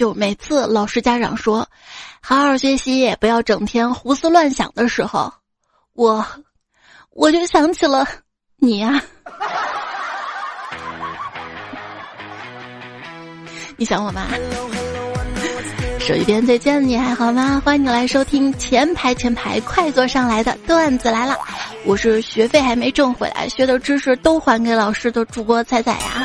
就每次老师家长说“好好学习，不要整天胡思乱想”的时候，我我就想起了你呀。你想我吗？手机边再见，你还好吗？欢迎你来收听前排前排快坐上来的段子来了，我是学费还没挣回来，学的知识都还给老师的主播彩彩呀。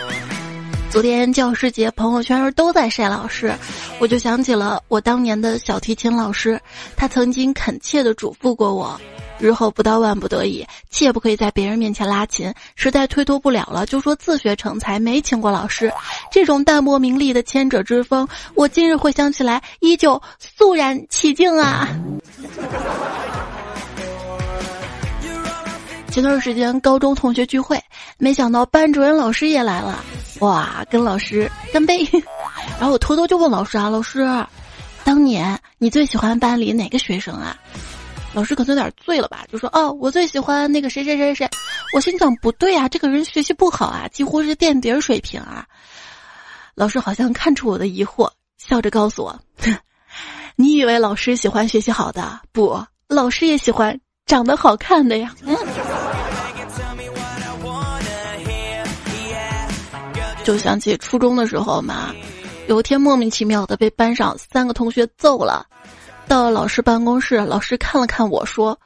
昨天教师节，朋友圈都在晒老师，我就想起了我当年的小提琴老师，他曾经恳切的嘱咐过我。日后不到万不得已，切不可以在别人面前拉琴。实在推脱不了了，就说自学成才，没请过老师。这种淡泊名利的谦者之风，我今日回想起来，依旧肃然起敬啊。前段时间高中同学聚会，没想到班主任老师也来了，哇，跟老师干杯。然后我偷偷就问老师啊，老师，当年你最喜欢班里哪个学生啊？老师可能有点醉了吧，就说：“哦，我最喜欢那个谁谁谁谁。”我心想不对啊，这个人学习不好啊，几乎是垫底水平啊。老师好像看出我的疑惑，笑着告诉我：“ 你以为老师喜欢学习好的？不，老师也喜欢长得好看的呀。”嗯。就想起初中的时候嘛，有一天莫名其妙的被班上三个同学揍了。到了老师办公室，老师看了看我说：“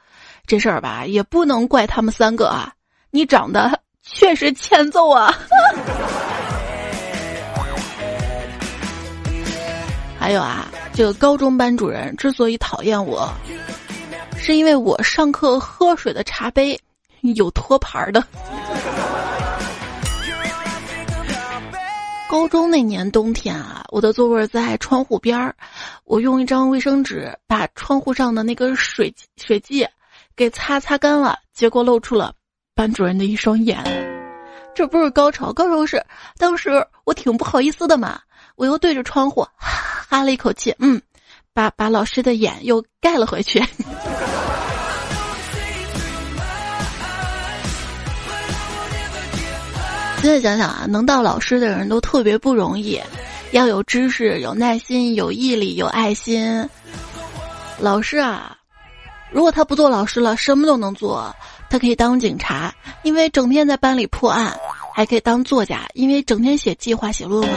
这事儿吧，也不能怪他们三个啊，你长得确实欠揍啊。”还有啊，这个高中班主任之所以讨厌我，是因为我上课喝水的茶杯有托盘的。高中那年冬天啊，我的座位在窗户边儿，我用一张卫生纸把窗户上的那个水水迹给擦擦干了，结果露出了班主任的一双眼。这不是高潮，高潮是当时我挺不好意思的嘛，我又对着窗户哈了一口气，嗯，把把老师的眼又盖了回去。现在想想啊，能当老师的人都特别不容易，要有知识、有耐心、有毅力、有爱心。老师啊，如果他不做老师了，什么都能做。他可以当警察，因为整天在班里破案；还可以当作家，因为整天写计划、写论文；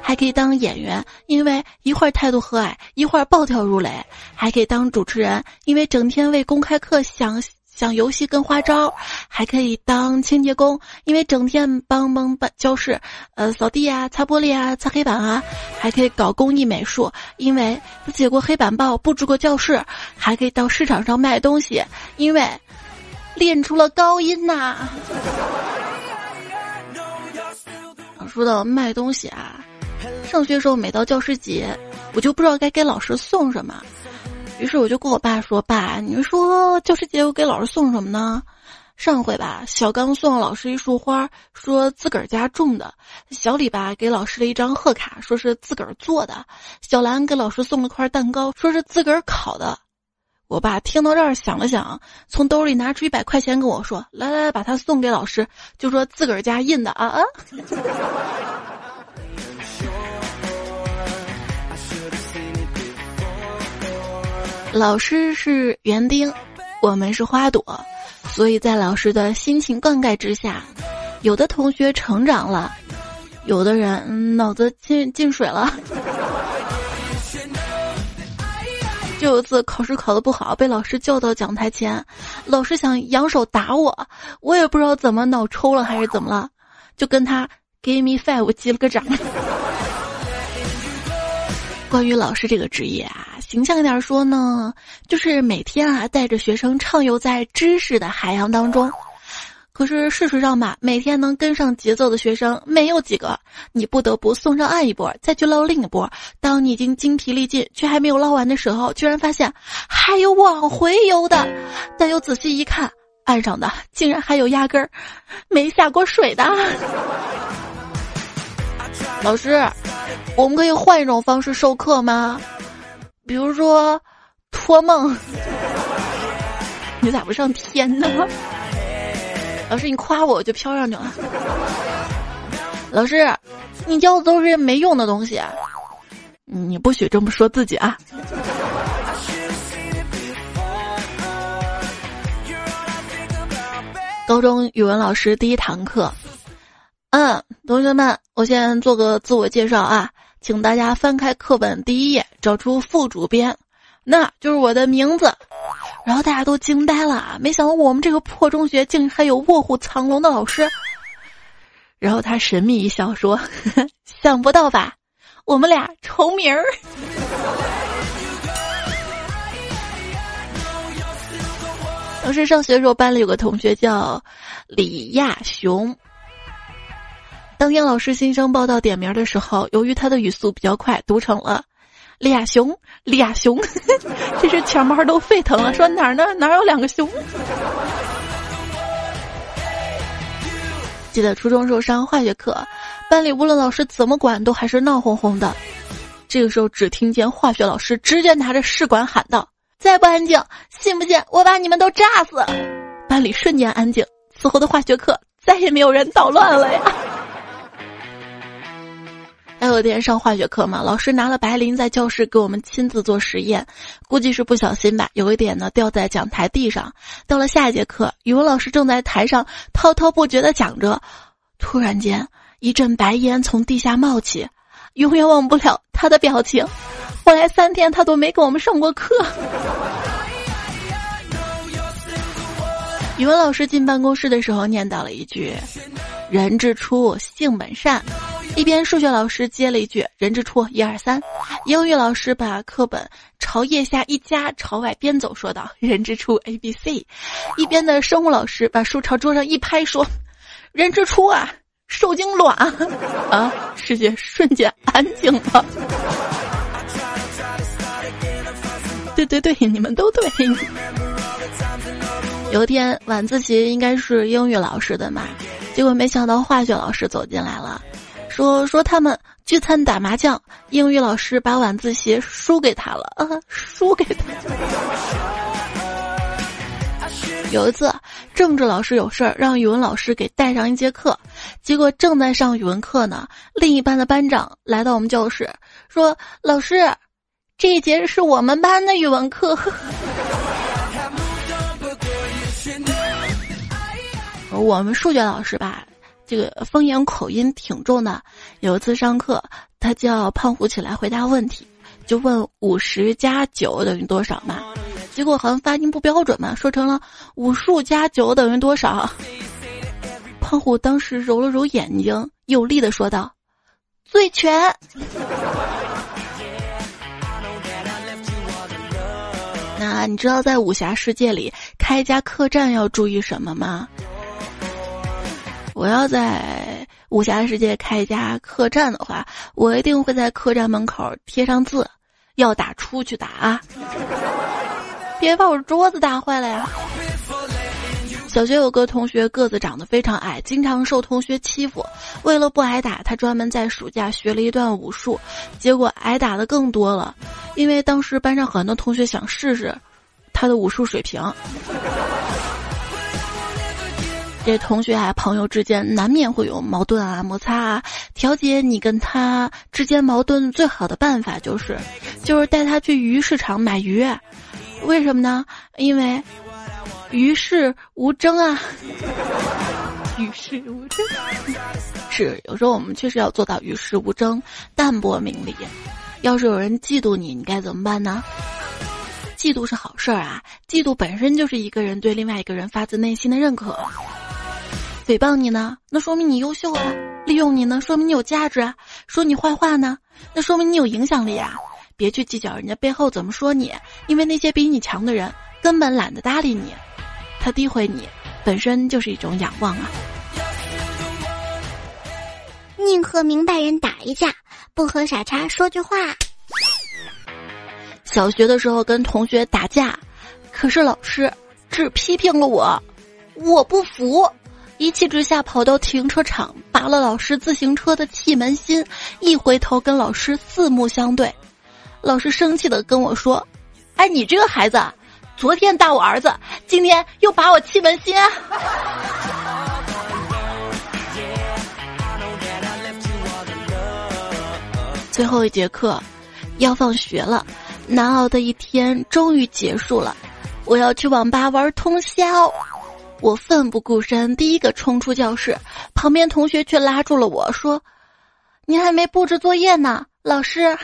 还可以当演员，因为一会儿态度和蔼，一会儿暴跳如雷；还可以当主持人，因为整天为公开课想。讲游戏跟花招，还可以当清洁工，因为整天帮帮班教室，呃，扫地啊，擦玻璃啊，擦黑板啊，还可以搞工艺美术，因为写过黑板报，布置过教室，还可以到市场上卖东西，因为练出了高音呐。说到卖东西啊，上学时候每到教师节，我就不知道该给老师送什么。于是我就跟我爸说：“爸，你说教师节我给老师送什么呢？上回吧，小刚送老师一束花，说自个儿家种的；小李吧给老师了一张贺卡，说是自个儿做的；小兰给老师送了块蛋糕，说是自个儿烤的。我爸听到这儿想了想，从兜里拿出一百块钱跟我说：‘来来来，把它送给老师，就说自个儿家印的啊啊。’”老师是园丁，我们是花朵，所以在老师的辛勤灌溉之下，有的同学成长了，有的人脑子进进水了。就有一次考试考得不好，被老师叫到讲台前，老师想扬手打我，我也不知道怎么脑抽了还是怎么了，就跟他 give me five 击了个掌。关于老师这个职业啊。形象一点说呢，就是每天啊带着学生畅游在知识的海洋当中。可是事实上吧，每天能跟上节奏的学生没有几个，你不得不送上岸一波，再去捞另一波。当你已经精疲力尽却还没有捞完的时候，居然发现还有往回游的，但又仔细一看，岸上的竟然还有压根儿没下过水的。老师，我们可以换一种方式授课吗？比如说，托梦，你咋不上天呢？老师，你夸我，我就飘上去了。老师，你教的都是没用的东西。你不许这么说自己啊！高中语文老师第一堂课，嗯，同学们，我先做个自我介绍啊，请大家翻开课本第一页，找出副主编，那就是我的名字。然后大家都惊呆了，没想到我们这个破中学竟还有卧虎藏龙的老师。然后他神秘一笑说：“ 想不到吧，我们俩重名儿。”当时上学的时候，班里有个同学叫李亚雄。当天老师新生报道点名的时候，由于他的语速比较快，读成了李亚雄，李亚雄，这是全班都沸腾了，说哪儿呢？哪有两个熊？记得初中时候上化学课，班里无论老师怎么管，都还是闹哄哄的。这个时候，只听见化学老师直接拿着试管喊道。再不安静，信不信我把你们都炸死？班里瞬间安静。此后的化学课再也没有人捣乱了呀。还有一天上化学课嘛，老师拿了白磷在教室给我们亲自做实验，估计是不小心吧，有一点呢掉在讲台地上。到了下一节课，语文老师正在台上滔滔不绝的讲着，突然间一阵白烟从地下冒起，永远忘不了他的表情。后来三天他都没给我们上过课。语文老师进办公室的时候念叨了一句：“人之初，性本善。”一边数学老师接了一句：“人之初，一二三。”英语老师把课本朝腋下一夹，朝外边走，说道：“人之初，A B C。”一边的生物老师把书朝桌上一拍，说：“人之初啊，受精卵。”啊，世界瞬间安静了。对对对，你们都对。有一天晚自习应该是英语老师的嘛，结果没想到化学老师走进来了，说说他们聚餐打麻将，英语老师把晚自习输给他了啊，输给他。有一次政治老师有事儿，让语文老师给带上一节课，结果正在上语文课呢，另一班的班长来到我们教室，说老师。这一节是我们班的语文课，我们数学老师吧，这个方言口音挺重的。有一次上课，他叫胖虎起来回答问题，就问五十加九等于多少嘛？结果好像发音不标准嘛，说成了五数加九等于多少？胖虎当时揉了揉眼睛，有力的说道：“最全。”那你知道在武侠世界里开一家客栈要注意什么吗？我要在武侠世界开一家客栈的话，我一定会在客栈门口贴上字：要打出去打啊！别把我桌子打坏了呀！小学有个同学个子长得非常矮，经常受同学欺负。为了不挨打，他专门在暑假学了一段武术，结果挨打的更多了。因为当时班上很多同学想试试他的武术水平。这同学啊，朋友之间难免会有矛盾啊、摩擦啊。调节你跟他之间矛盾最好的办法就是，就是带他去鱼市场买鱼。为什么呢？因为。与世无争啊！与世无争，是有时候我们确实要做到与世无争、淡泊名利。要是有人嫉妒你，你该怎么办呢？嫉妒是好事儿啊！嫉妒本身就是一个人对另外一个人发自内心的认可。诽谤你呢，那说明你优秀啊；利用你呢，说明你有价值啊；说你坏话呢，那说明你有影响力啊。别去计较人家背后怎么说你，因为那些比你强的人根本懒得搭理你。他诋毁你，本身就是一种仰望啊！宁和明白人打一架，不和傻叉说句话。小学的时候跟同学打架，可是老师只批评了我，我不服，一气之下跑到停车场拔了老师自行车的气门芯，一回头跟老师四目相对，老师生气的跟我说：“哎，你这个孩子。”昨天打我儿子，今天又拔我气门芯。最后一节课，要放学了，难熬的一天终于结束了，我要去网吧玩通宵。我奋不顾身，第一个冲出教室，旁边同学却拉住了我说：“你还没布置作业呢，老师。”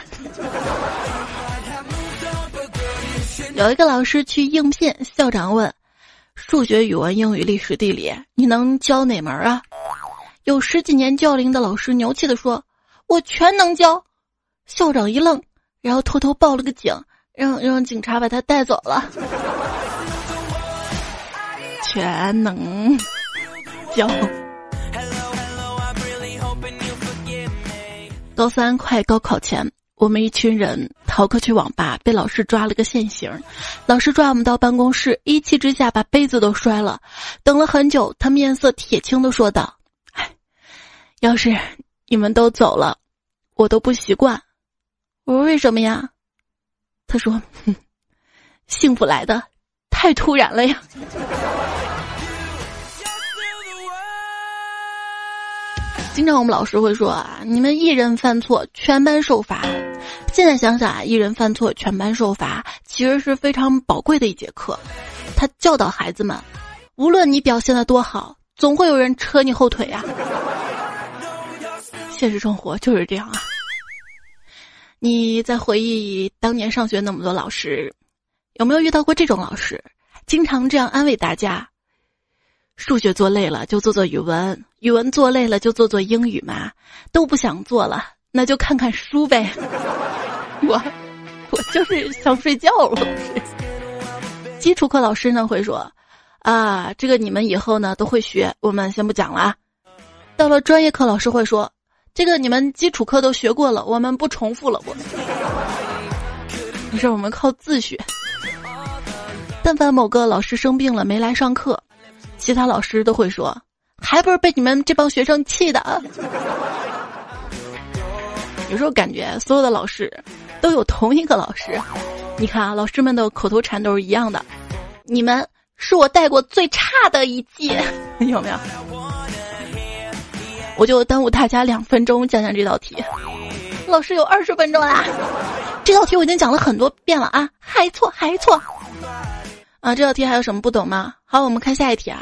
有一个老师去应聘，校长问：“数学、语文、英语、历史、地理，你能教哪门啊？”有十几年教龄的老师牛气的说：“我全能教。”校长一愣，然后偷偷报了个警，让让警察把他带走了。全能教。高三快高考前，我们一群人逃课去网吧，被老师抓了个现行。老师抓我们到办公室，一气之下把杯子都摔了。等了很久，他面色铁青的说道：“哎，要是你们都走了，我都不习惯。”我说：“为什么呀？”他说：“哼，幸福来的太突然了呀。”经常我们老师会说啊，你们一人犯错，全班受罚。现在想想啊，一人犯错，全班受罚，其实是非常宝贵的一节课。他教导孩子们，无论你表现的多好，总会有人扯你后腿呀。现实生活就是这样啊。你在回忆当年上学那么多老师，有没有遇到过这种老师，经常这样安慰大家？数学做累了就做做语文，语文做累了就做做英语嘛，都不想做了，那就看看书呗。我，我就是想睡觉了。基础课老师呢会说，啊，这个你们以后呢都会学，我们先不讲了。到了专业课，老师会说，这个你们基础课都学过了，我们不重复了。我，没事，我们靠自学。但凡某个老师生病了没来上课。其他老师都会说，还不是被你们这帮学生气的。有时候感觉所有的老师都有同一个老师，你看啊，老师们的口头禅都是一样的。你们是我带过最差的一届，有没有？我就耽误大家两分钟讲讲这道题。老师有二十分钟啦，这道题我已经讲了很多遍了啊，还错还错。啊，这道题还有什么不懂吗？好，我们看下一题啊。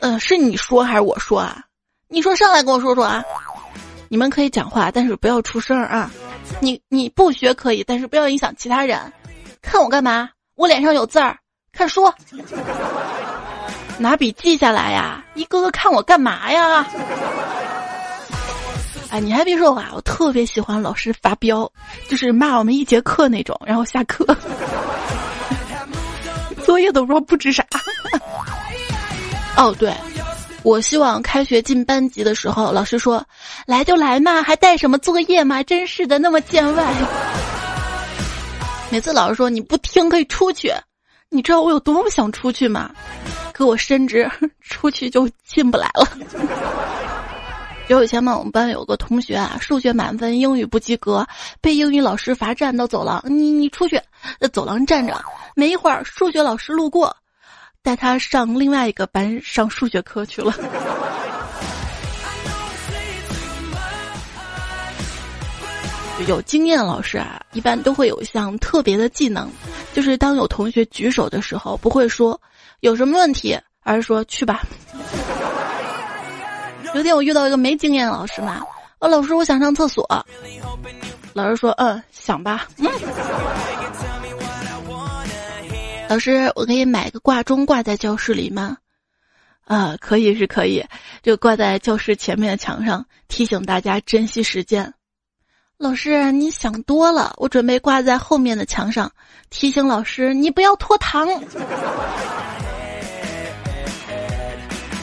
嗯，是你说还是我说啊？你说上来跟我说说啊。你们可以讲话，但是不要出声啊。你你不学可以，但是不要影响其他人。看我干嘛？我脸上有字儿，看书。拿笔记下来呀！一个个看我干嘛呀？哎，你还别说啊，我特别喜欢老师发飙，就是骂我们一节课那种，然后下课，作业都不知道布置啥。哦，对，我希望开学进班级的时候，老师说来就来嘛，还带什么作业嘛？真是的，那么见外。每次老师说你不听可以出去，你知道我有多么想出去吗？可我深知出去就进不来了。有以前嘛，我们班有个同学啊，数学满分，英语不及格，被英语老师罚站到走廊。你你出去，在走廊站着。没一会儿，数学老师路过，带他上另外一个班上数学课去了。有经验的老师啊，一般都会有一项特别的技能，就是当有同学举手的时候，不会说有什么问题，而是说去吧。有天我遇到一个没经验的老师嘛，哦，老师，我想上厕所。老师说，嗯，想吧。嗯。老师，我可以买个挂钟挂在教室里吗？啊，可以是可以，就挂在教室前面的墙上，提醒大家珍惜时间。老师，你想多了，我准备挂在后面的墙上，提醒老师你不要拖堂。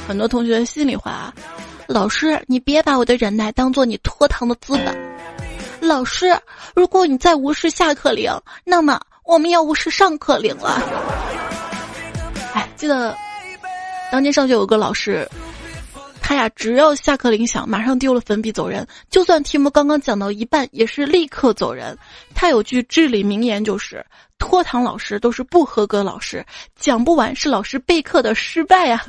很多同学心里话。老师，你别把我的忍耐当做你拖堂的资本。老师，如果你再无视下课铃，那么我们要不是上课铃了。哎，记得当年上学有个老师，他呀，只要下课铃响，马上丢了粉笔走人。就算题目刚刚讲到一半，也是立刻走人。他有句至理名言，就是拖堂老师都是不合格老师，讲不完是老师备课的失败呀。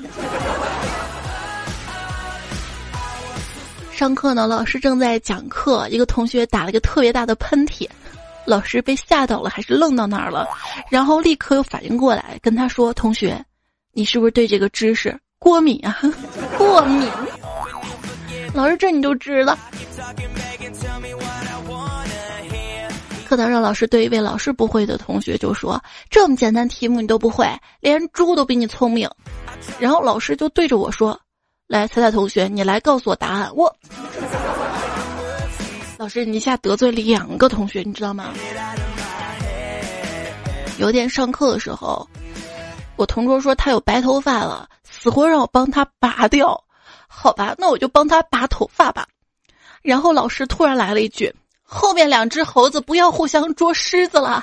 上课呢，老师正在讲课，一个同学打了一个特别大的喷嚏，老师被吓到了，还是愣到那儿了，然后立刻又反应过来，跟他说：“同学，你是不是对这个知识过敏啊？过敏？老师这你都知道？”课堂上，老师对一位老师不会的同学就说：“这么简单题目你都不会，连猪都比你聪明。”然后老师就对着我说：“来，猜猜同学，你来告诉我答案。”我，老师，你一下得罪两个同学，你知道吗？有天上课的时候，我同桌说他有白头发了，死活让我帮他拔掉。好吧，那我就帮他拔头发吧。然后老师突然来了一句。后面两只猴子不要互相捉虱子了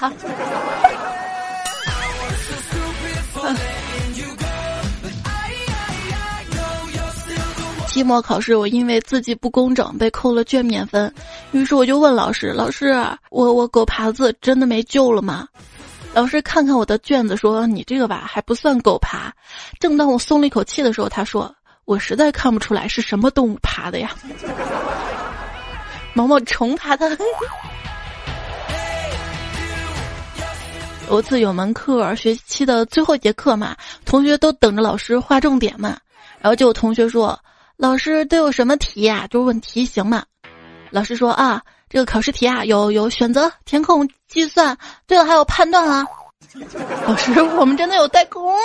期末考试，我因为字迹不工整被扣了卷面分，于是我就问老师：“老师，我我狗爬字真的没救了吗？”老师看看我的卷子说：“你这个吧还不算狗爬。”正当我松了一口气的时候，他说：“我实在看不出来是什么动物爬的呀。”毛毛虫爬的。有次有门课，学期的最后一节课嘛，同学都等着老师划重点嘛，然后就有同学说：“老师都有什么题呀？”就问题型嘛。老师说：“啊，这个考试题啊，有有选择、填空、计算，对了，还有判断啦。”老师，我们真的有代沟吗？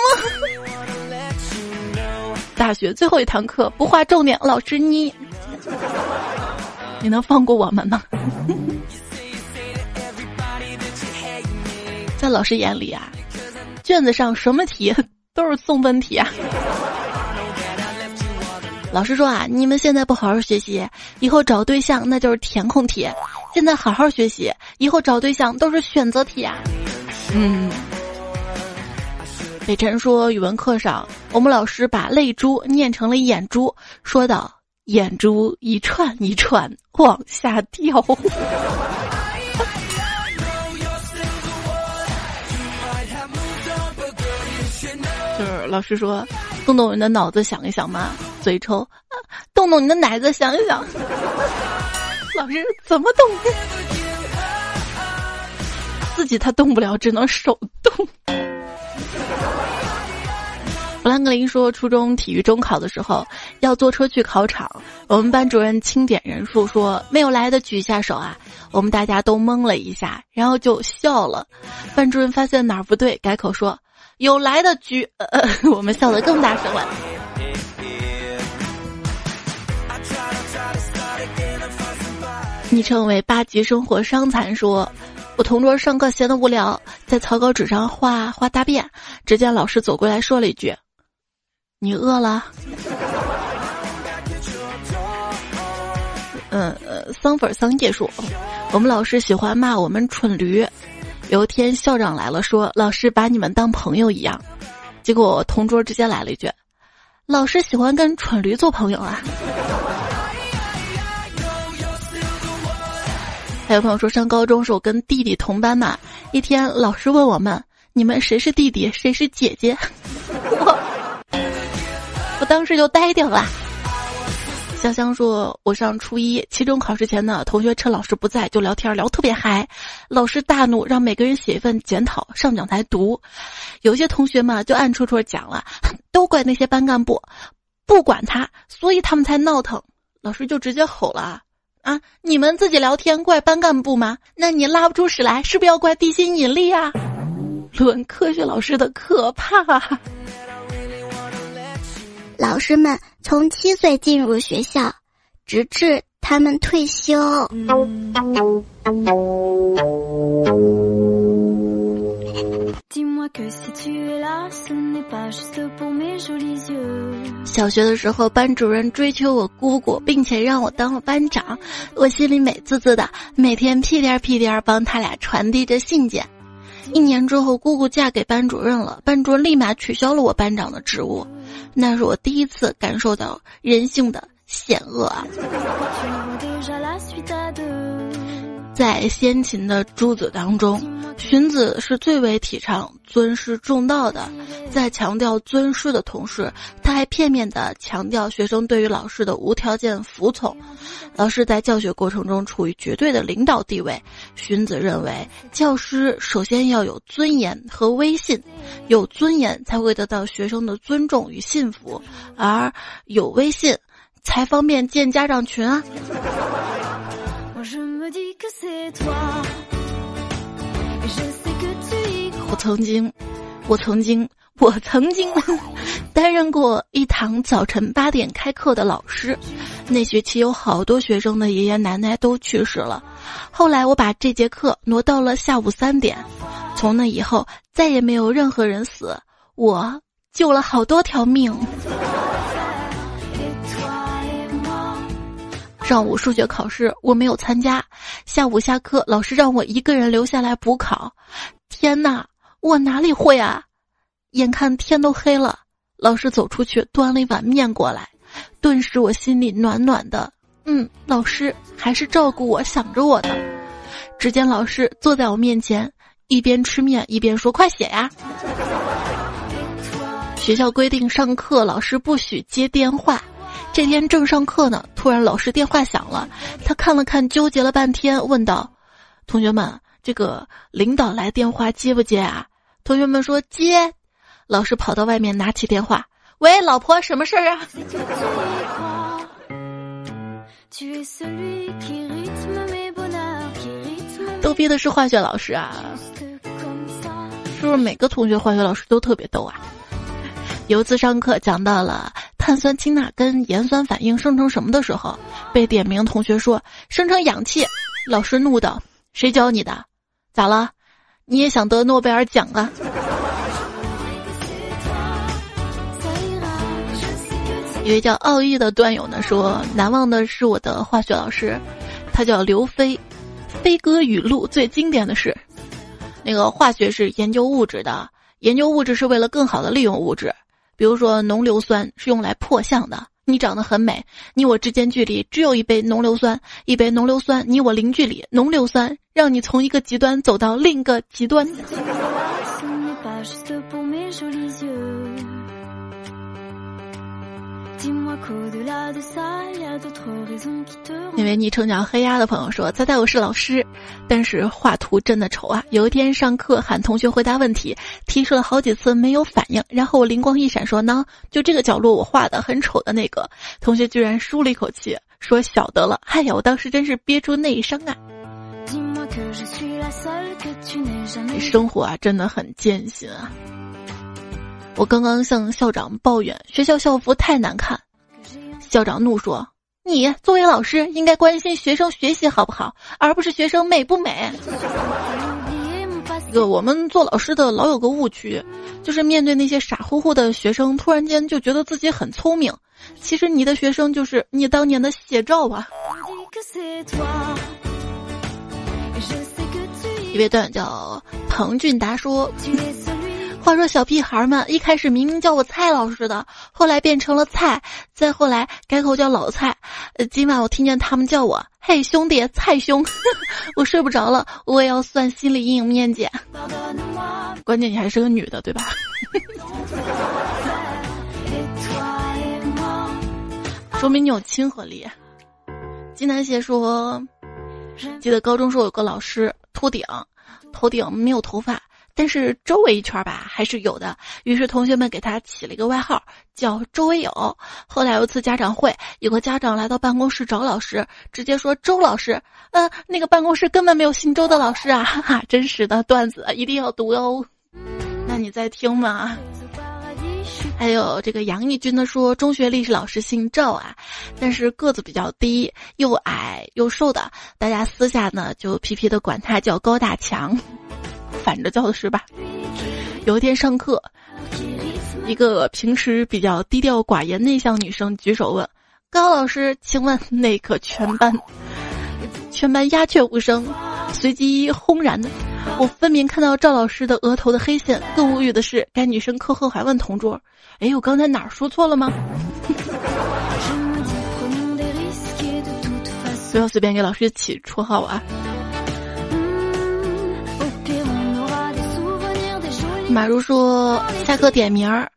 大学最后一堂课不划重点，老师你。你能放过我们吗？在老师眼里啊，卷子上什么题都是送分题啊。老师说啊，你们现在不好好学习，以后找对象那就是填空题；现在好好学习，以后找对象都是选择题啊。嗯。北辰说，语文课上我们老师把泪珠念成了眼珠，说道。眼珠一串一串往下掉，就是老师说，动动你的脑子想一想嘛，嘴抽，动动你的奶子想一想。老师怎么动？自己他动不了，只能手动。弗兰格林说，初中体育中考的时候要坐车去考场，我们班主任清点人数，说没有来的举下手啊。我们大家都懵了一下，然后就笑了。班主任发现哪儿不对，改口说有来的举，呃，我们笑得更大声了。昵称为八级生活伤残说。我同桌上课闲得无聊，在草稿纸上画画大便，只见老师走过来说了一句。你饿了？嗯呃，桑粉桑叶说，我们老师喜欢骂我们蠢驴。有一天校长来了，说老师把你们当朋友一样。结果我同桌直接来了一句：“老师喜欢跟蠢驴做朋友啊。”还有朋友说，上高中时我跟弟弟同班嘛，一天老师问我们：“你们谁是弟弟，谁是姐姐？” 我。我当时就呆掉了。香香说：“我上初一，期中考试前呢，同学趁老师不在就聊天，聊特别嗨。老师大怒，让每个人写一份检讨上讲台读。有些同学嘛，就暗戳戳讲了，都怪那些班干部，不管他，所以他们才闹腾。老师就直接吼了：啊，你们自己聊天怪班干部吗？那你拉不出屎来，是不是要怪地心引力啊？论科学老师的可怕。”老师们从七岁进入学校，直至他们退休。小学的时候，班主任追求我姑姑，并且让我当了班长，我心里美滋滋的，每天屁颠屁颠帮他俩传递着信件。一年之后，姑姑嫁给班主任了，班主任立马取消了我班长的职务。那是我第一次感受到人性的险恶啊！在先秦的诸子当中，荀子是最为提倡尊师重道的。在强调尊师的同时，他还片面地强调学生对于老师的无条件服从。老师在教学过程中处于绝对的领导地位。荀子认为，教师首先要有尊严和威信，有尊严才会得到学生的尊重与信服，而有威信才方便见家长群啊。我曾经，我曾经，我曾经 担任过一堂早晨八点开课的老师。那学期有好多学生的爷爷奶奶都去世了，后来我把这节课挪到了下午三点。从那以后，再也没有任何人死，我救了好多条命。上午数学考试我没有参加，下午下课老师让我一个人留下来补考。天哪，我哪里会啊！眼看天都黑了，老师走出去端了一碗面过来，顿时我心里暖暖的。嗯，老师还是照顾我，想着我的。只见老师坐在我面前，一边吃面一边说：“快写呀！”学校规定上课老师不许接电话。这天正上课呢，突然老师电话响了，他看了看，纠结了半天，问道：“同学们，这个领导来电话接不接啊？”同学们说接。老师跑到外面拿起电话：“喂，老婆，什么事儿啊？”逗逼的是化学老师啊，是不是每个同学化学老师都特别逗啊？有一次上课讲到了。碳酸氢钠跟盐酸反应生成什么的时候，被点名同学说生成氧气，老师怒道：“谁教你的？咋了？你也想得诺贝尔奖啊？”一位叫奥义的段友呢说：“难忘的是我的化学老师，他叫刘飞。飞鸽语录最经典的是，那个化学是研究物质的，研究物质是为了更好的利用物质。”比如说，浓硫酸是用来破相的。你长得很美，你我之间距离只有一杯浓硫酸，一杯浓硫酸，你我零距离，浓硫酸让你从一个极端走到另一个极端。那位昵称叫黑鸭的朋友说：“猜猜我是老师，但是画图真的丑啊！有一天上课喊同学回答问题，提示了好几次没有反应，然后我灵光一闪说呢，就这个角落我画的很丑的那个同学居然舒了一口气，说晓得了。哎呀，我当时真是憋出内伤啊！生活啊，真的很艰辛啊！我刚刚向校长抱怨学校校服太难看。”校长怒说：“你作为老师，应该关心学生学习好不好，而不是学生美不美。”这个我们做老师的老有个误区，就是面对那些傻乎乎的学生，突然间就觉得自己很聪明。其实你的学生就是你当年的写照啊。一位段叫彭俊达说。话说小屁孩们一开始明明叫我蔡老师的，后来变成了菜，再后来改口叫老蔡。呃，今晚我听见他们叫我“嘿兄弟蔡兄”，我睡不着了，我也要算心理阴影面积。关键你还是个女的，对吧？说明你有亲和力。金南邪说，记得高中时候有个老师秃顶，头顶没有头发。但是周围一圈吧还是有的，于是同学们给他起了一个外号叫“周围友”。后来有一次家长会，有个家长来到办公室找老师，直接说：“周老师，呃，那个办公室根本没有姓周的老师啊！”哈哈，真实的段子一定要读哦。那你在听吗？还有这个杨义军的说，中学历史老师姓赵啊，但是个子比较低，又矮又瘦的，大家私下呢就皮皮的管他叫高大强。反着叫的是吧？有一天上课，一个平时比较低调寡言、内向女生举手问：“高老师，请问那个全班？”全班鸦雀无声，随即轰然的。我分明看到赵老师的额头的黑线。更无语的是，该女生课后还问同桌：“哎，我刚才哪儿说错了吗？” 不要随便给老师起绰号啊！马如说下课点名儿，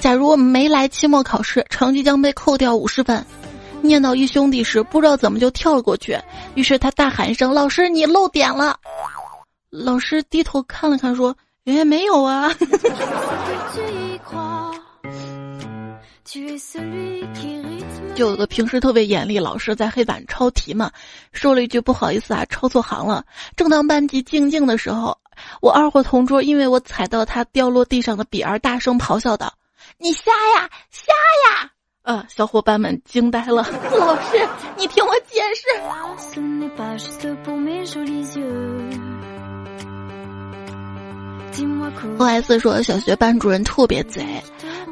假如没来期末考试，成绩将被扣掉五十分。念到一兄弟时，不知道怎么就跳了过去，于是他大喊一声：“老师，你漏点了！”老师低头看了看，说：“哎，没有啊。”就有个平时特别严厉老师在黑板抄题嘛，说了一句不好意思啊，抄错行了。正当班级静静的时候，我二货同桌因为我踩到他掉落地上的笔而大声咆哮道：“你瞎呀，瞎呀！”呃，小伙伴们惊呆了。老师，你听我解释。O S 说，小学班主任特别贼。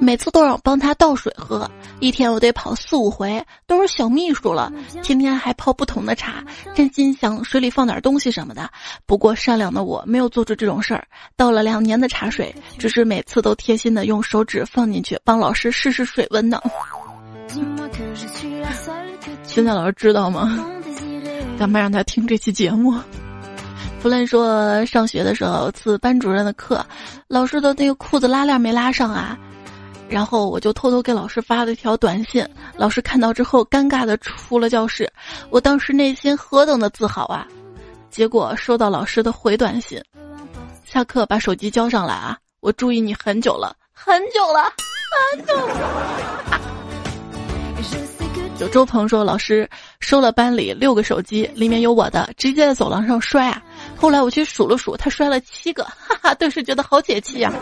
每次都让我帮他倒水喝，一天我得跑四五回，都是小秘书了，天天还泡不同的茶，真心想水里放点东西什么的。不过善良的我没有做出这种事儿，倒了两年的茶水，只是每次都贴心的用手指放进去，帮老师试试水温呢。现在老师知道吗？干嘛让他听这期节目？弗兰说，上学的时候次班主任的课，老师的那个裤子拉链没拉上啊。然后我就偷偷给老师发了一条短信，老师看到之后尴尬的出了教室。我当时内心何等的自豪啊！结果收到老师的回短信：下课把手机交上来啊！我注意你很久了，很久了，很久了。有周鹏说，老师收了班里六个手机，里面有我的，直接在走廊上摔啊！后来我去数了数，他摔了七个，哈哈，顿时觉得好解气呀。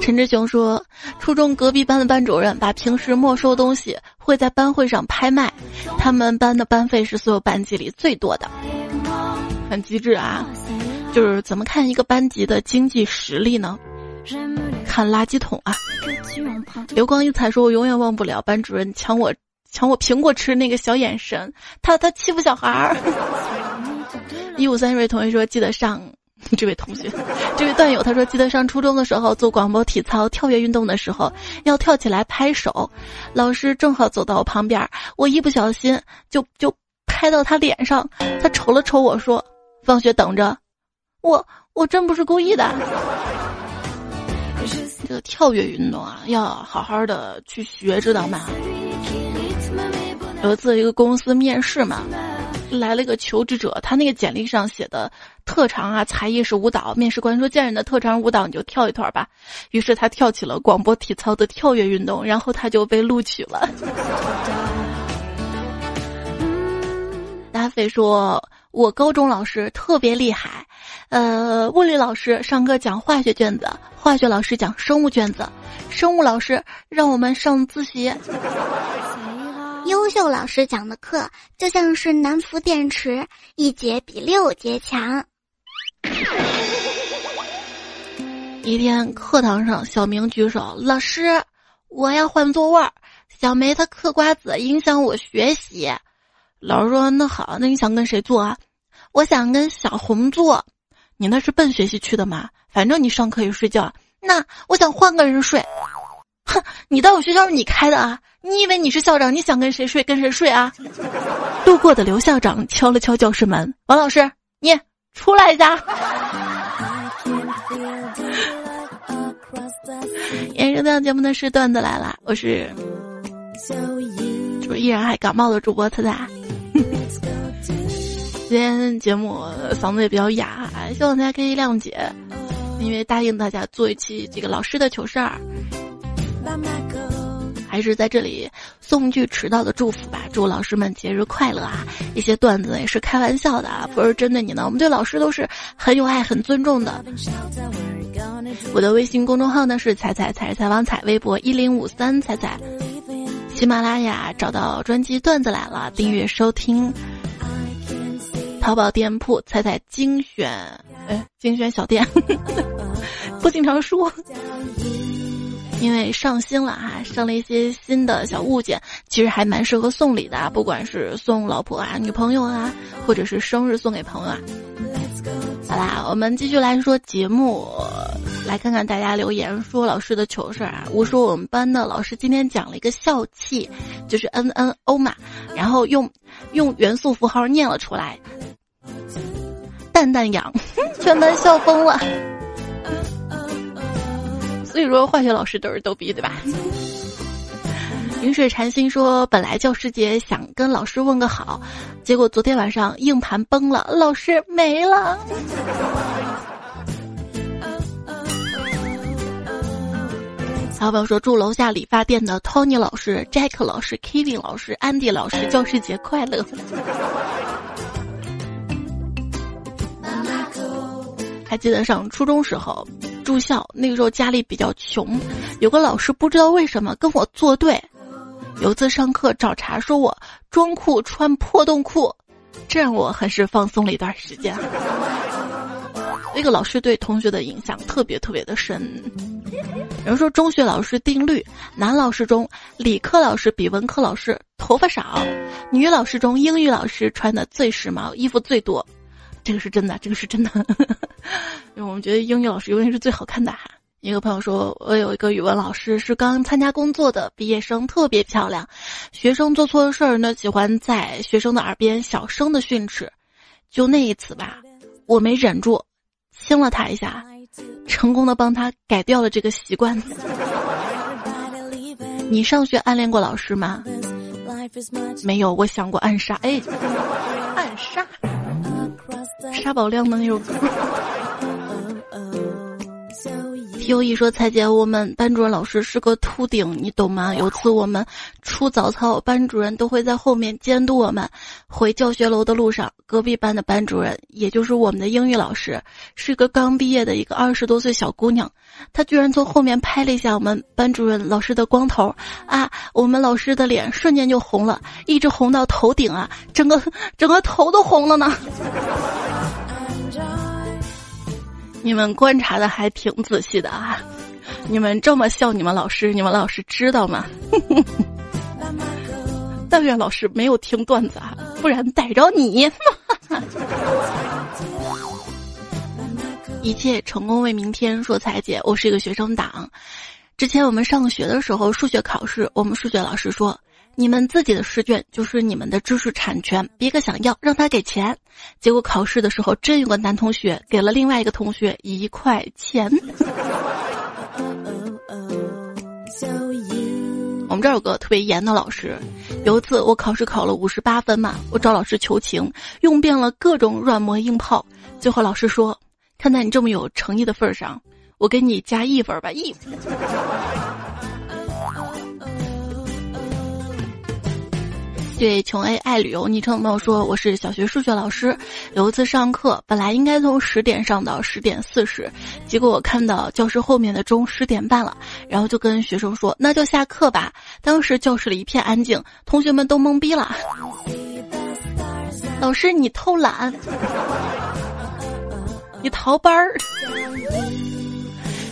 陈志雄说：“初中隔壁班的班主任把平时没收东西会在班会上拍卖，他们班的班费是所有班级里最多的，很机智啊！就是怎么看一个班级的经济实力呢？看垃圾桶啊！”流光溢彩说：“我永远忘不了班主任抢我抢我苹果吃那个小眼神，他他欺负小孩儿。”一五三这位同学说：“记得上。”这位同学，这位段友，他说记得上初中的时候做广播体操跳跃运动的时候，要跳起来拍手，老师正好走到我旁边，我一不小心就就拍到他脸上，他瞅了瞅我说：“放学等着。”我我真不是故意的。这个跳跃运动啊，要好好的去学，知道吗？有一次一个公司面试嘛。来了一个求职者，他那个简历上写的特长啊，才艺是舞蹈。面试官说：“见人的特长舞蹈，你就跳一段吧。”于是他跳起了广播体操的跳跃运动，然后他就被录取了。大飞说：“我高中老师特别厉害，呃，物理老师上课讲化学卷子，化学老师讲生物卷子，生物老师让我们上自习。”优秀老师讲的课就像是南孚电池，一节比六节强。一天课堂上，小明举手：“老师，我要换座位儿。”小梅她嗑瓜子，影响我学习。老师说：“那好，那你想跟谁坐啊？”我想跟小红坐。你那是奔学习去的吗？反正你上课也睡觉。那我想换个人睡。哼，你到我学校是你开的啊？你以为你是校长？你想跟谁睡跟谁睡啊？路过的刘校长敲了敲教室门，王老师，你出来一下。演收到节目的是段子来了，我是，是依然还感冒的主播彩彩。今天节目嗓子也比较哑，希望大家可以谅解，因为答应大家做一期这个老师的糗事儿。还是在这里送句迟到的祝福吧，祝老师们节日快乐啊！一些段子也是开玩笑的啊，不是针对你呢。我们对老师都是很有爱、很尊重的。我的微信公众号呢是彩彩彩采访彩，微博一零五三彩彩，喜马拉雅找到专辑段子来了，订阅收听。淘宝店铺彩彩精选，哎，精选小店，不经常说。因为上新了哈，上了一些新的小物件，其实还蛮适合送礼的啊，不管是送老婆啊、女朋友啊，或者是生日送给朋友啊。好啦，我们继续来说节目，来看看大家留言说老师的糗事儿啊。我说我们班的老师今天讲了一个笑气，就是 N N O 嘛，然后用用元素符号念了出来。蛋蛋痒，全班笑疯了。所以说，化学老师都是逗逼，对吧？云水禅心说：“本来教师节想跟老师问个好，结果昨天晚上硬盘崩了，老师没了。”小朋友说：“祝楼下理发店的 Tony 老师、Jack 老师、Kevin 老师、Andy 老师教师节快乐。”还记得上初中时候住校，那个时候家里比较穷，有个老师不知道为什么跟我作对。有次上课找茬，说我装酷穿破洞裤，这让我很是放松了一段时间。那个老师对同学的影响特别特别的深。有人说中学老师定律：男老师中理科老师比文科老师头发少，女老师中英语老师穿的最时髦，衣服最多。这个是真的，这个是真的，因为我们觉得英语老师永远是最好看的哈。一个朋友说，我有一个语文老师是刚参加工作的毕业生，特别漂亮。学生做错事儿呢，喜欢在学生的耳边小声的训斥。就那一次吧，我没忍住，亲了他一下，成功的帮他改掉了这个习惯。你上学暗恋过老师吗？没有，我想过暗杀。哎，暗杀。沙宝亮的那首歌。T O E 说：“彩姐，我们班主任老师是个秃顶，你懂吗？有次我们出早操，班主任都会在后面监督我们。回教学楼的路上，隔壁班的班主任，也就是我们的英语老师，是个刚毕业的一个二十多岁小姑娘。她居然从后面拍了一下我们班主任老师的光头，啊，我们老师的脸瞬间就红了，一直红到头顶啊，整个整个头都红了呢。”你们观察的还挺仔细的啊！你们这么笑你们老师，你们老师知道吗？但愿老师没有听段子啊，不然逮着你！一切成功为明天。说彩姐，我是一个学生党。之前我们上学的时候，数学考试，我们数学老师说。你们自己的试卷就是你们的知识产权，别个想要让他给钱。结果考试的时候，真有个男同学给了另外一个同学一块钱。我们这儿有个特别严的老师，有一次我考试考了五十八分嘛，我找老师求情，用遍了各种软磨硬泡，最后老师说：“看在你这么有诚意的份上，我给你加一分吧，一。”对穷 A 爱旅游昵称朋友说，我是小学数学老师。有一次上课，本来应该从十点上到十点四十，结果我看到教室后面的钟十点半了，然后就跟学生说：“那就下课吧。”当时教室里一片安静，同学们都懵逼了。老师，你偷懒，你逃班儿。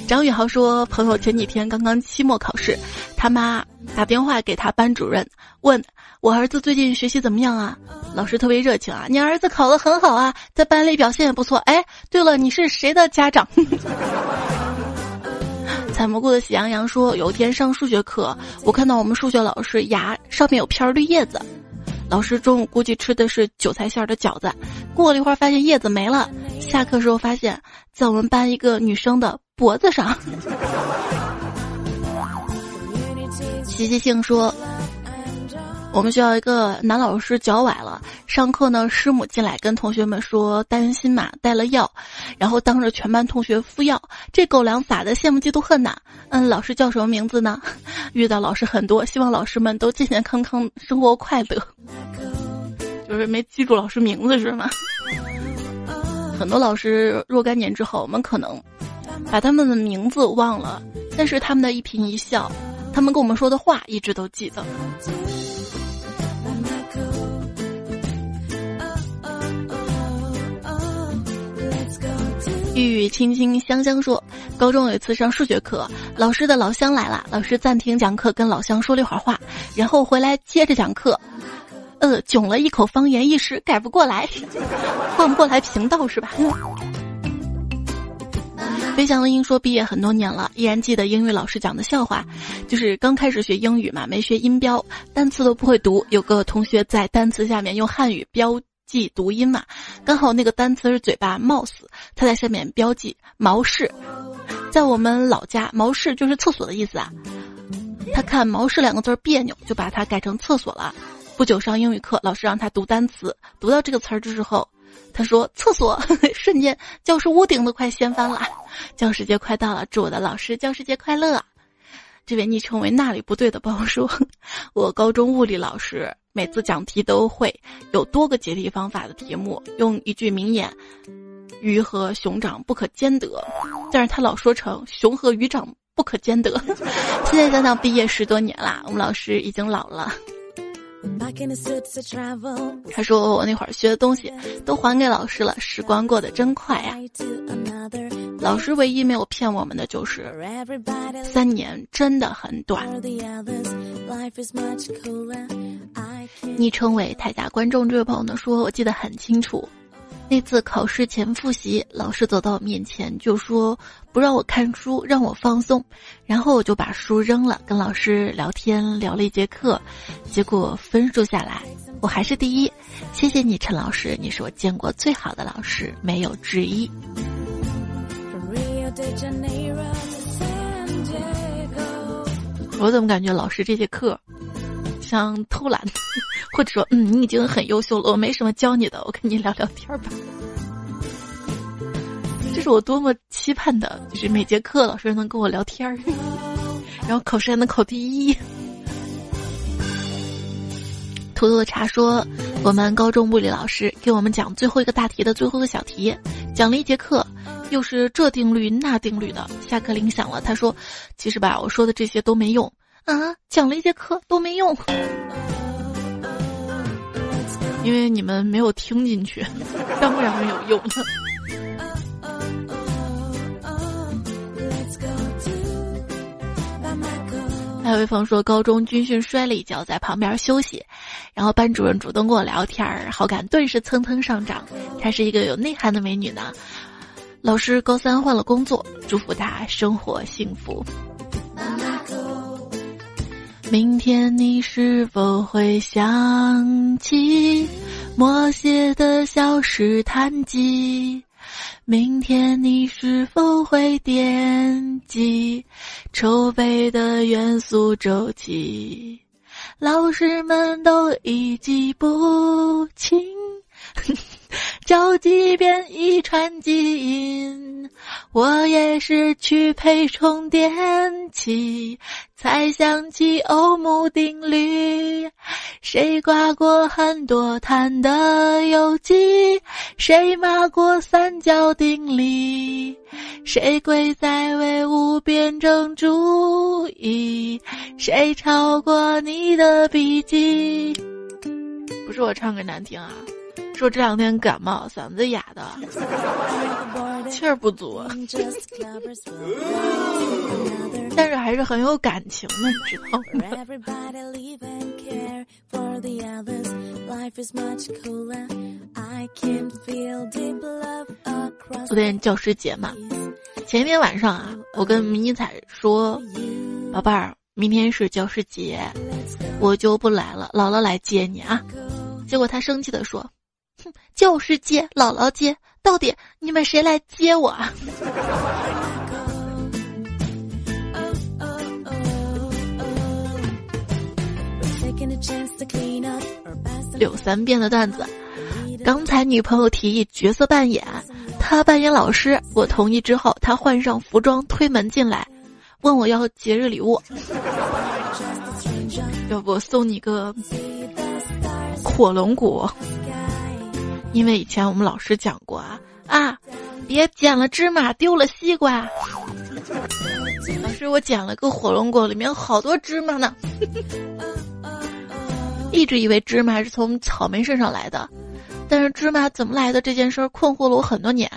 张宇豪说：“朋友前几天刚刚期末考试，他妈打电话给他班主任，问我儿子最近学习怎么样啊？老师特别热情啊，你儿子考得很好啊，在班里表现也不错。哎，对了，你是谁的家长？” 采蘑菇的喜羊羊说：“有一天上数学课，我看到我们数学老师牙上面有片绿叶子，老师中午估计吃的是韭菜馅的饺子。过了一会儿，发现叶子没了。下课时候发现，在我们班一个女生的。”脖子上，习习性说：“我们学校一个男老师脚崴了，上课呢，师母进来跟同学们说担心嘛，带了药，然后当着全班同学敷药，这狗粮撒的羡慕嫉妒恨呐。嗯，老师叫什么名字呢？遇到老师很多，希望老师们都健健康康，生活快乐。就是没记住老师名字是吗？很多老师若干年之后，我们可能。”把他们的名字忘了，但是他们的一颦一笑，他们跟我们说的话一直都记得。玉玉青青香香说，高中有一次上数学课，老师的老乡来了，老师暂停讲课，跟老乡说了一会儿话，然后回来接着讲课。呃，囧了一口方言，一时改不过来，换不过来频道是吧？飞翔的鹰说：“毕业很多年了，依然记得英语老师讲的笑话，就是刚开始学英语嘛，没学音标，单词都不会读。有个同学在单词下面用汉语标记读音嘛，刚好那个单词是嘴巴 mouse，他在上面标记毛氏，在我们老家毛氏就是厕所的意思啊。他看毛氏两个字别扭，就把它改成厕所了。不久上英语课，老师让他读单词，读到这个词儿的时候，他说厕所，瞬间教室屋顶都快掀翻了。教师节快到了，祝我的老师教师节快乐。这位昵称为那里不对的朋友说，我高中物理老师每次讲题都会有多个解题方法的题目，用一句名言：“鱼和熊掌不可兼得。”但是他老说成“熊和鱼掌不可兼得”。现在想想，毕业十多年啦，我们老师已经老了。他说：“我那会儿学的东西都还给老师了，时光过得真快呀。”老师唯一没有骗我们的就是三年真的很短。昵称为台下观众这位朋友呢说：“我记得很清楚。”那次考试前复习，老师走到我面前就说不让我看书，让我放松，然后我就把书扔了，跟老师聊天聊了一节课，结果分数下来我还是第一。谢谢你，陈老师，你是我见过最好的老师，没有之一。我怎么感觉老师这节课？像偷懒，或者说，嗯，你已经很优秀了，我没什么教你的，我跟你聊聊天吧。这是我多么期盼的，就是每节课老师能跟我聊天儿，然后考试还能考第一。土豆的茶说，我们高中物理老师给我们讲最后一个大题的最后一个小题，讲了一节课，又是这定律那定律的。下课铃响了，他说，其实吧，我说的这些都没用。啊，讲了一节课都没用，因为你们没有听进去，当然没有用。还有一方说，高中军训摔了一跤，在旁边休息，然后班主任主动跟我聊天儿，好感顿时蹭蹭上涨，她是一个有内涵的美女呢。老师高三换了工作，祝福她生活幸福。明天你是否会想起默写的小诗谈记？明天你是否会惦记筹备的元素周期？老师们都已记不清。交几遍一串基因，我也是去配充电器，才想起欧姆定律。谁刮过很多碳的有机？谁骂过三角定理？谁跪在唯物辩证主义？谁抄过你的笔记？不是我唱歌难听啊。说这两天感冒，嗓子哑的，气儿不足，但是还是很有感情的，你知道吗？昨天教师节嘛，前一天晚上啊，我跟迷彩说：“宝贝儿，明天是教师节，我就不来了，姥姥来接你啊。”结果他生气的说。哼，教师接，姥姥接，到底你们谁来接我？柳三变的段子，刚才女朋友提议角色扮演，他扮演老师，我同意之后，他换上服装推门进来，问我要节日礼物，要不送你个火龙果。因为以前我们老师讲过啊啊，别捡了芝麻丢了西瓜。老师，我捡了个火龙果，里面好多芝麻呢。一直以为芝麻是从草莓身上来的，但是芝麻怎么来的这件事儿困惑了我很多年。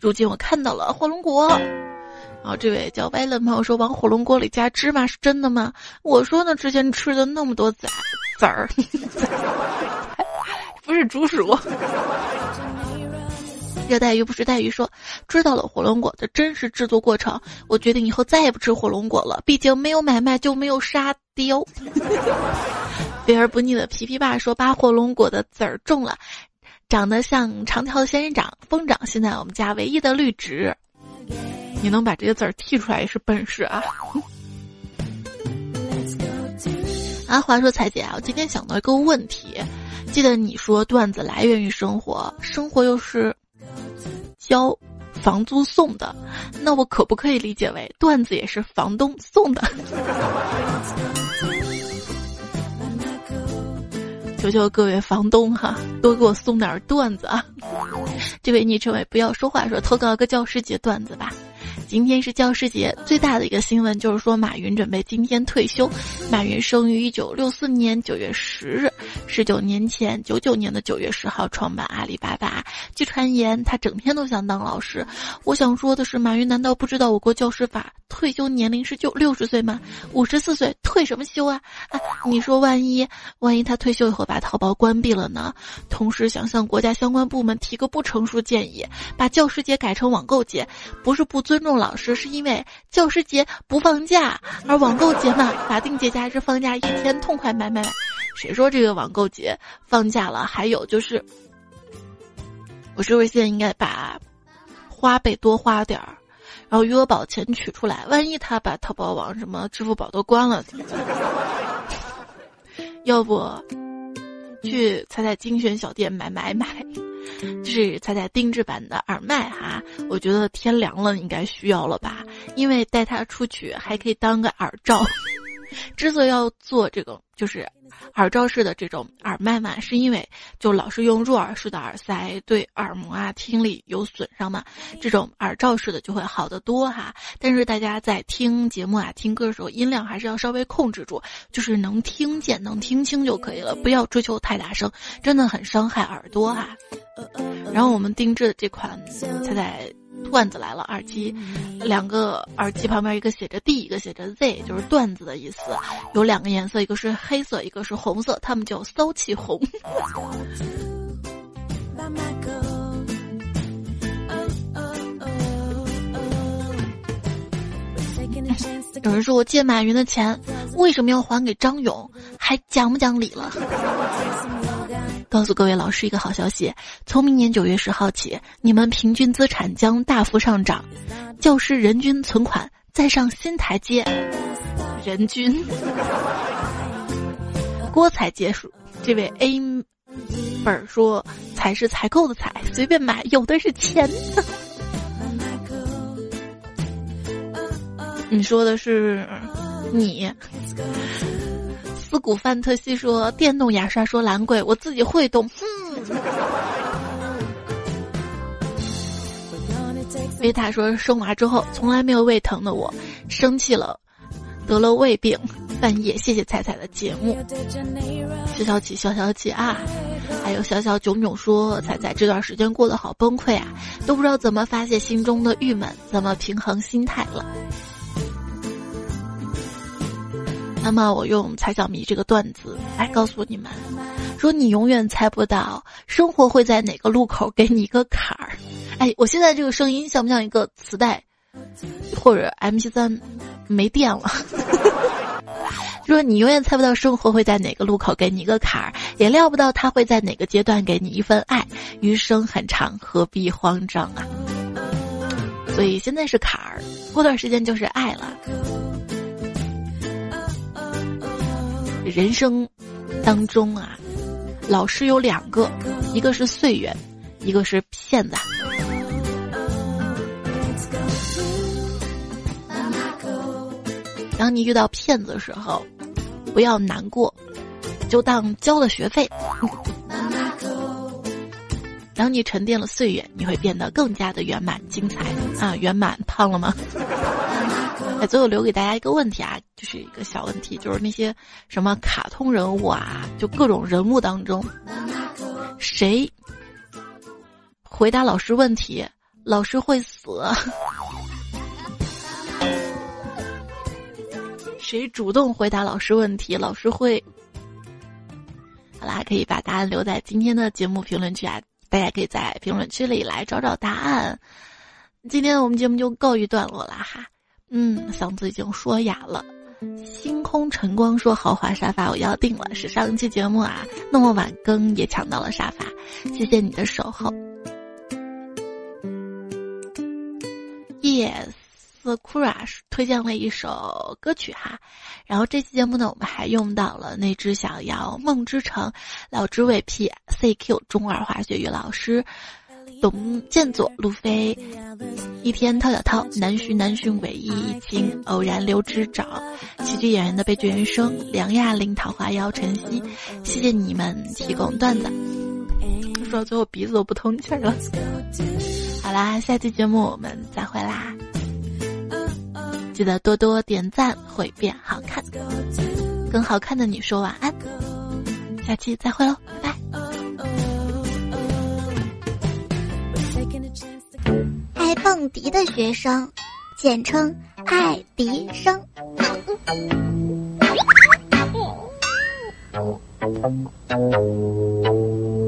如今我看到了火龙果。然后这位叫歪冷朋友说：“往火龙果里加芝麻是真的吗？”我说呢，之前吃的那么多籽籽儿。不是竹鼠。热带鱼不是带鱼说，知道了火龙果的真实制作过程，我决定以后再也不吃火龙果了。毕竟没有买卖就没有沙雕。肥而不腻的皮皮爸说，把火龙果的籽儿种了，长得像长条仙人掌，疯长现在我们家唯一的绿植。你能把这些字儿剔出来也是本事啊！啊，话说彩姐啊，我今天想到一个问题，记得你说段子来源于生活，生活又是交房租送的，那我可不可以理解为段子也是房东送的？求求各位房东哈，多给我送点段子啊！这位昵称为不要说话说投稿个教师节段子吧。今天是教师节，最大的一个新闻就是说马云准备今天退休。马云生于一九六四年九月十日，十九年前九九年的九月十号创办阿里巴巴。据传言，他整天都想当老师。我想说的是，马云难道不知道我国教师法退休年龄是就六十岁吗？五十四岁退什么休啊？啊，你说万一万一他退休以后把淘宝关闭了呢？同时想向国家相关部门提个不成熟建议，把教师节改成网购节，不是不尊重。老师是因为教师节不放假，而网购节嘛，法定节假日放假一天，痛快买买买。谁说这个网购节放假了？还有就是，我是不是现在应该把花呗多花点儿，然后余额宝钱取出来？万一他把淘宝网、什么支付宝都关了，要不去彩彩精选小店买买买。就是彩彩定制版的耳麦哈，我觉得天凉了应该需要了吧，因为带它出去还可以当个耳罩。之所以要做这个，就是耳罩式的这种耳麦嘛，是因为就老是用入耳式的耳塞，对耳膜啊听力有损伤嘛。这种耳罩式的就会好得多哈。但是大家在听节目啊、听歌的时候，音量还是要稍微控制住，就是能听见、能听清就可以了，不要追求太大声，真的很伤害耳朵哈。然后我们定制的这款彩彩。段子来了，耳机，两个耳机旁边一个写着 D，一个写着 Z，就是段子的意思。有两个颜色，一个是黑色，一个是红色，他们叫骚气红。有人说我借马云的钱，为什么要还给张勇？还讲不讲理了？告诉各位老师一个好消息：从明年九月十号起，你们平均资产将大幅上涨，教师人均存款再上新台阶。人均。郭采结束，这位 A 本说：“才是采购的采，随便买，有的是钱。”你说的是你。思古范特西说：“电动牙刷说兰贵，我自己会动。”哼。维塔说：“生娃之后从来没有胃疼的我，生气了，得了胃病。半夜谢谢彩彩的节目。”小小起，小小起啊！还有小小囧囧说：“彩彩这段时间过得好崩溃啊，都不知道怎么发泄心中的郁闷，怎么平衡心态了。”那么我用猜小迷这个段子来告诉你们，说你永远猜不到生活会在哪个路口给你一个坎儿。哎，我现在这个声音像不像一个磁带，或者 M P 三没电了？说你永远猜不到生活会在哪个路口给你一个坎儿，也料不到他会在哪个阶段给你一份爱。余生很长，何必慌张啊？所以现在是坎儿，过段时间就是爱了。人生当中啊，老师有两个，一个是岁月，一个是骗子。当你遇到骗子的时候，不要难过，就当交了学费。当你沉淀了岁月，你会变得更加的圆满精彩啊！圆满胖了吗？哎，最后留给大家一个问题啊，就是一个小问题，就是那些什么卡通人物啊，就各种人物当中，谁回答老师问题，老师会死；谁主动回答老师问题，老师会……好啦，可以把答案留在今天的节目评论区啊，大家可以在评论区里来找找答案。今天我们节目就告一段落了哈。嗯，嗓子已经说哑了。星空晨光说豪华沙发我要定了，是上一期节目啊，那么晚更也抢到了沙发，谢谢你的守候。Yes。Kurash 推荐了一首歌曲哈，然后这期节目呢，我们还用到了那只小羊梦之城，老之尾 P C Q 中二化学与老师，董建佐路飞，一天涛小涛南浔南浔唯一一情偶然留指找，喜剧演员的悲剧人生梁亚玲桃花妖晨曦，谢谢你们提供段子，说到最后鼻子都不通气了。好啦，下期节目我们再会啦。记得多多点赞，会变好看。更好看的你说晚安，下期再会喽，拜拜。爱蹦迪的学生，简称爱迪生。